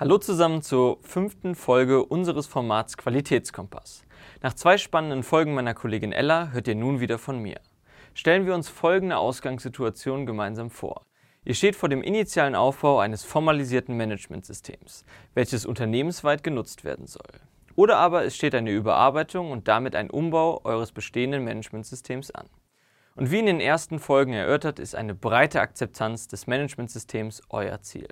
Hallo zusammen zur fünften Folge unseres Formats Qualitätskompass. Nach zwei spannenden Folgen meiner Kollegin Ella hört ihr nun wieder von mir. Stellen wir uns folgende Ausgangssituation gemeinsam vor. Ihr steht vor dem initialen Aufbau eines formalisierten Managementsystems, welches unternehmensweit genutzt werden soll. Oder aber es steht eine Überarbeitung und damit ein Umbau eures bestehenden Managementsystems an. Und wie in den ersten Folgen erörtert, ist eine breite Akzeptanz des Managementsystems euer Ziel.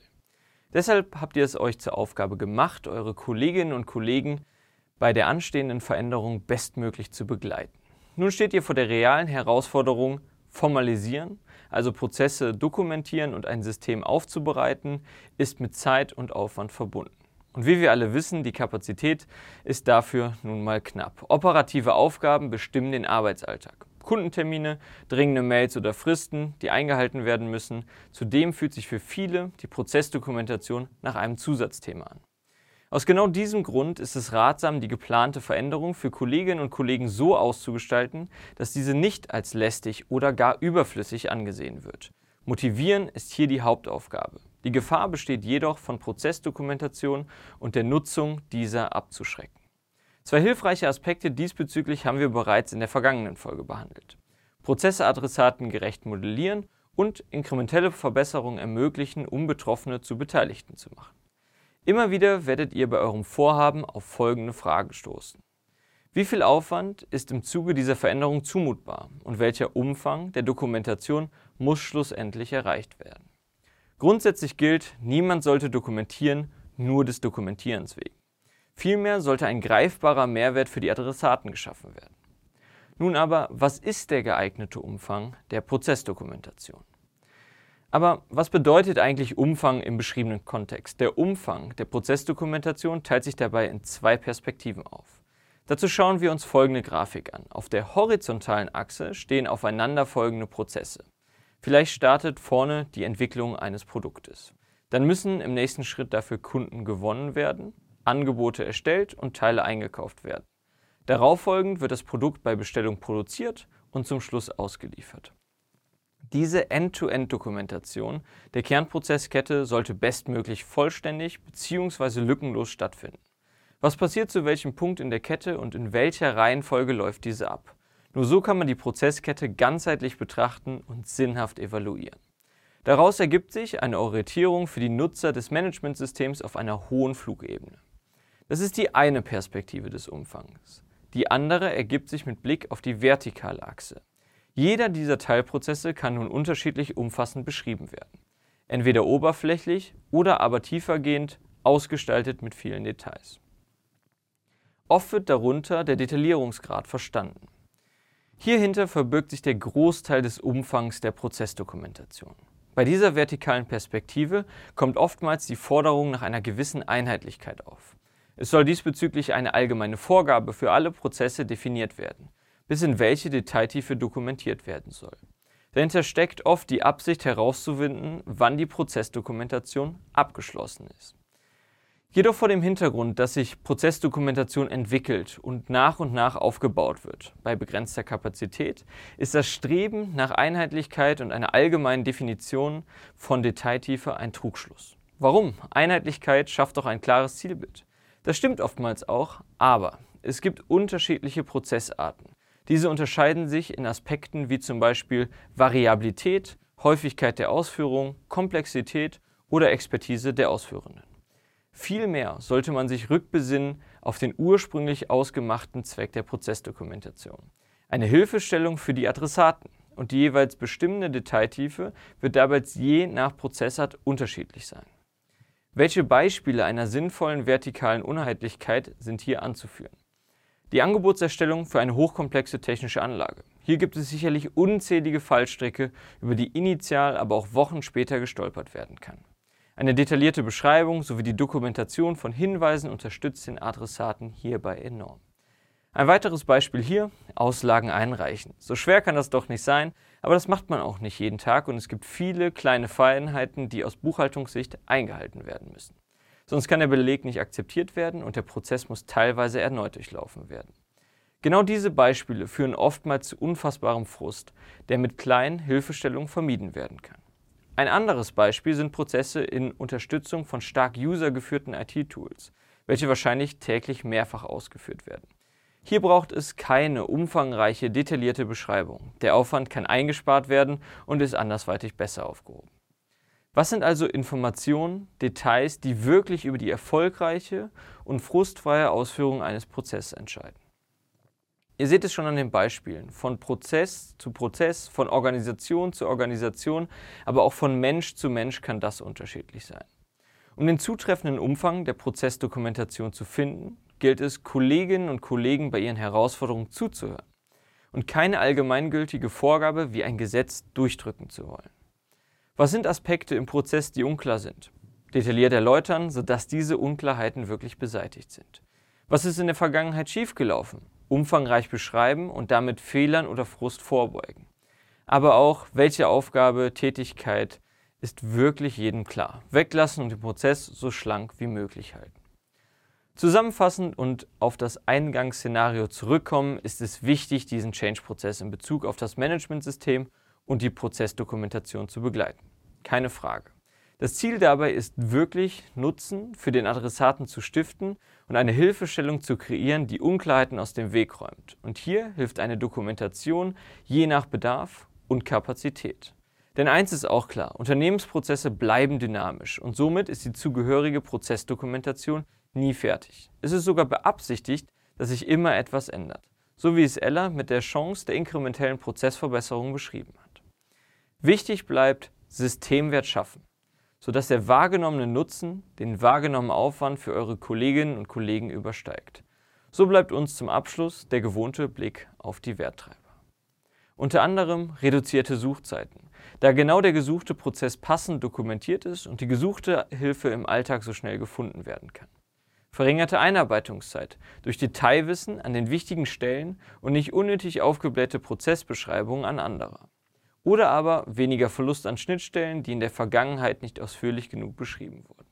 Deshalb habt ihr es euch zur Aufgabe gemacht, eure Kolleginnen und Kollegen bei der anstehenden Veränderung bestmöglich zu begleiten. Nun steht ihr vor der realen Herausforderung, formalisieren, also Prozesse dokumentieren und ein System aufzubereiten, ist mit Zeit und Aufwand verbunden. Und wie wir alle wissen, die Kapazität ist dafür nun mal knapp. Operative Aufgaben bestimmen den Arbeitsalltag. Kundentermine, dringende Mails oder Fristen, die eingehalten werden müssen. Zudem fühlt sich für viele die Prozessdokumentation nach einem Zusatzthema an. Aus genau diesem Grund ist es ratsam, die geplante Veränderung für Kolleginnen und Kollegen so auszugestalten, dass diese nicht als lästig oder gar überflüssig angesehen wird. Motivieren ist hier die Hauptaufgabe. Die Gefahr besteht jedoch von Prozessdokumentation und der Nutzung dieser abzuschrecken. Zwei hilfreiche Aspekte diesbezüglich haben wir bereits in der vergangenen Folge behandelt. Prozessadressaten gerecht modellieren und inkrementelle Verbesserungen ermöglichen, um Betroffene zu Beteiligten zu machen. Immer wieder werdet ihr bei eurem Vorhaben auf folgende Fragen stoßen. Wie viel Aufwand ist im Zuge dieser Veränderung zumutbar und welcher Umfang der Dokumentation muss schlussendlich erreicht werden? Grundsätzlich gilt, niemand sollte dokumentieren, nur des Dokumentierens wegen. Vielmehr sollte ein greifbarer Mehrwert für die Adressaten geschaffen werden. Nun aber, was ist der geeignete Umfang der Prozessdokumentation? Aber was bedeutet eigentlich Umfang im beschriebenen Kontext? Der Umfang der Prozessdokumentation teilt sich dabei in zwei Perspektiven auf. Dazu schauen wir uns folgende Grafik an. Auf der horizontalen Achse stehen aufeinanderfolgende Prozesse. Vielleicht startet vorne die Entwicklung eines Produktes. Dann müssen im nächsten Schritt dafür Kunden gewonnen werden Angebote erstellt und Teile eingekauft werden. Darauffolgend wird das Produkt bei Bestellung produziert und zum Schluss ausgeliefert. Diese End-to-End-Dokumentation der Kernprozesskette sollte bestmöglich vollständig bzw. lückenlos stattfinden. Was passiert zu welchem Punkt in der Kette und in welcher Reihenfolge läuft diese ab? Nur so kann man die Prozesskette ganzheitlich betrachten und sinnhaft evaluieren. Daraus ergibt sich eine Orientierung für die Nutzer des Managementsystems auf einer hohen Flugebene. Das ist die eine Perspektive des Umfangs. Die andere ergibt sich mit Blick auf die vertikale Achse. Jeder dieser Teilprozesse kann nun unterschiedlich umfassend beschrieben werden. Entweder oberflächlich oder aber tiefergehend, ausgestaltet mit vielen Details. Oft wird darunter der Detaillierungsgrad verstanden. Hierhinter verbirgt sich der Großteil des Umfangs der Prozessdokumentation. Bei dieser vertikalen Perspektive kommt oftmals die Forderung nach einer gewissen Einheitlichkeit auf. Es soll diesbezüglich eine allgemeine Vorgabe für alle Prozesse definiert werden, bis in welche Detailtiefe dokumentiert werden soll. Dahinter steckt oft die Absicht herauszufinden, wann die Prozessdokumentation abgeschlossen ist. Jedoch vor dem Hintergrund, dass sich Prozessdokumentation entwickelt und nach und nach aufgebaut wird, bei begrenzter Kapazität, ist das Streben nach Einheitlichkeit und einer allgemeinen Definition von Detailtiefe ein Trugschluss. Warum? Einheitlichkeit schafft doch ein klares Zielbild. Das stimmt oftmals auch, aber es gibt unterschiedliche Prozessarten. Diese unterscheiden sich in Aspekten wie zum Beispiel Variabilität, Häufigkeit der Ausführung, Komplexität oder Expertise der Ausführenden. Vielmehr sollte man sich rückbesinnen auf den ursprünglich ausgemachten Zweck der Prozessdokumentation. Eine Hilfestellung für die Adressaten und die jeweils bestimmende Detailtiefe wird dabei je nach Prozessart unterschiedlich sein. Welche Beispiele einer sinnvollen vertikalen Uneinheitlichkeit sind hier anzuführen? Die Angebotserstellung für eine hochkomplexe technische Anlage. Hier gibt es sicherlich unzählige Fallstricke, über die initial, aber auch Wochen später gestolpert werden kann. Eine detaillierte Beschreibung sowie die Dokumentation von Hinweisen unterstützt den Adressaten hierbei enorm. Ein weiteres Beispiel hier, Auslagen einreichen. So schwer kann das doch nicht sein, aber das macht man auch nicht jeden Tag und es gibt viele kleine Feinheiten, die aus Buchhaltungssicht eingehalten werden müssen. Sonst kann der Beleg nicht akzeptiert werden und der Prozess muss teilweise erneut durchlaufen werden. Genau diese Beispiele führen oftmals zu unfassbarem Frust, der mit kleinen Hilfestellungen vermieden werden kann. Ein anderes Beispiel sind Prozesse in Unterstützung von stark usergeführten IT-Tools, welche wahrscheinlich täglich mehrfach ausgeführt werden. Hier braucht es keine umfangreiche, detaillierte Beschreibung. Der Aufwand kann eingespart werden und ist andersweitig besser aufgehoben. Was sind also Informationen, Details, die wirklich über die erfolgreiche und frustfreie Ausführung eines Prozesses entscheiden? Ihr seht es schon an den Beispielen. Von Prozess zu Prozess, von Organisation zu Organisation, aber auch von Mensch zu Mensch kann das unterschiedlich sein. Um den zutreffenden Umfang der Prozessdokumentation zu finden, gilt es, Kolleginnen und Kollegen bei ihren Herausforderungen zuzuhören und keine allgemeingültige Vorgabe wie ein Gesetz durchdrücken zu wollen. Was sind Aspekte im Prozess, die unklar sind? Detailliert erläutern, sodass diese Unklarheiten wirklich beseitigt sind. Was ist in der Vergangenheit schiefgelaufen? Umfangreich beschreiben und damit Fehlern oder Frust vorbeugen. Aber auch, welche Aufgabe, Tätigkeit ist wirklich jedem klar. Weglassen und den Prozess so schlank wie möglich halten. Zusammenfassend und auf das Eingangsszenario zurückkommen, ist es wichtig, diesen Change-Prozess in Bezug auf das Managementsystem und die Prozessdokumentation zu begleiten. Keine Frage. Das Ziel dabei ist wirklich, Nutzen für den Adressaten zu stiften und eine Hilfestellung zu kreieren, die Unklarheiten aus dem Weg räumt. Und hier hilft eine Dokumentation je nach Bedarf und Kapazität. Denn eins ist auch klar, Unternehmensprozesse bleiben dynamisch und somit ist die zugehörige Prozessdokumentation nie fertig. Es ist sogar beabsichtigt, dass sich immer etwas ändert, so wie es Ella mit der Chance der inkrementellen Prozessverbesserung beschrieben hat. Wichtig bleibt Systemwert schaffen, sodass der wahrgenommene Nutzen den wahrgenommenen Aufwand für eure Kolleginnen und Kollegen übersteigt. So bleibt uns zum Abschluss der gewohnte Blick auf die Werttreiber. Unter anderem reduzierte Suchzeiten, da genau der gesuchte Prozess passend dokumentiert ist und die gesuchte Hilfe im Alltag so schnell gefunden werden kann. Verringerte Einarbeitungszeit durch Detailwissen an den wichtigen Stellen und nicht unnötig aufgeblähte Prozessbeschreibungen an anderer. Oder aber weniger Verlust an Schnittstellen, die in der Vergangenheit nicht ausführlich genug beschrieben wurden.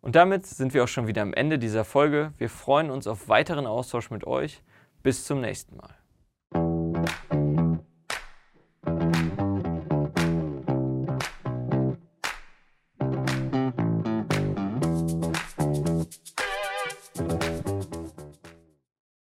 Und damit sind wir auch schon wieder am Ende dieser Folge. Wir freuen uns auf weiteren Austausch mit euch. Bis zum nächsten Mal.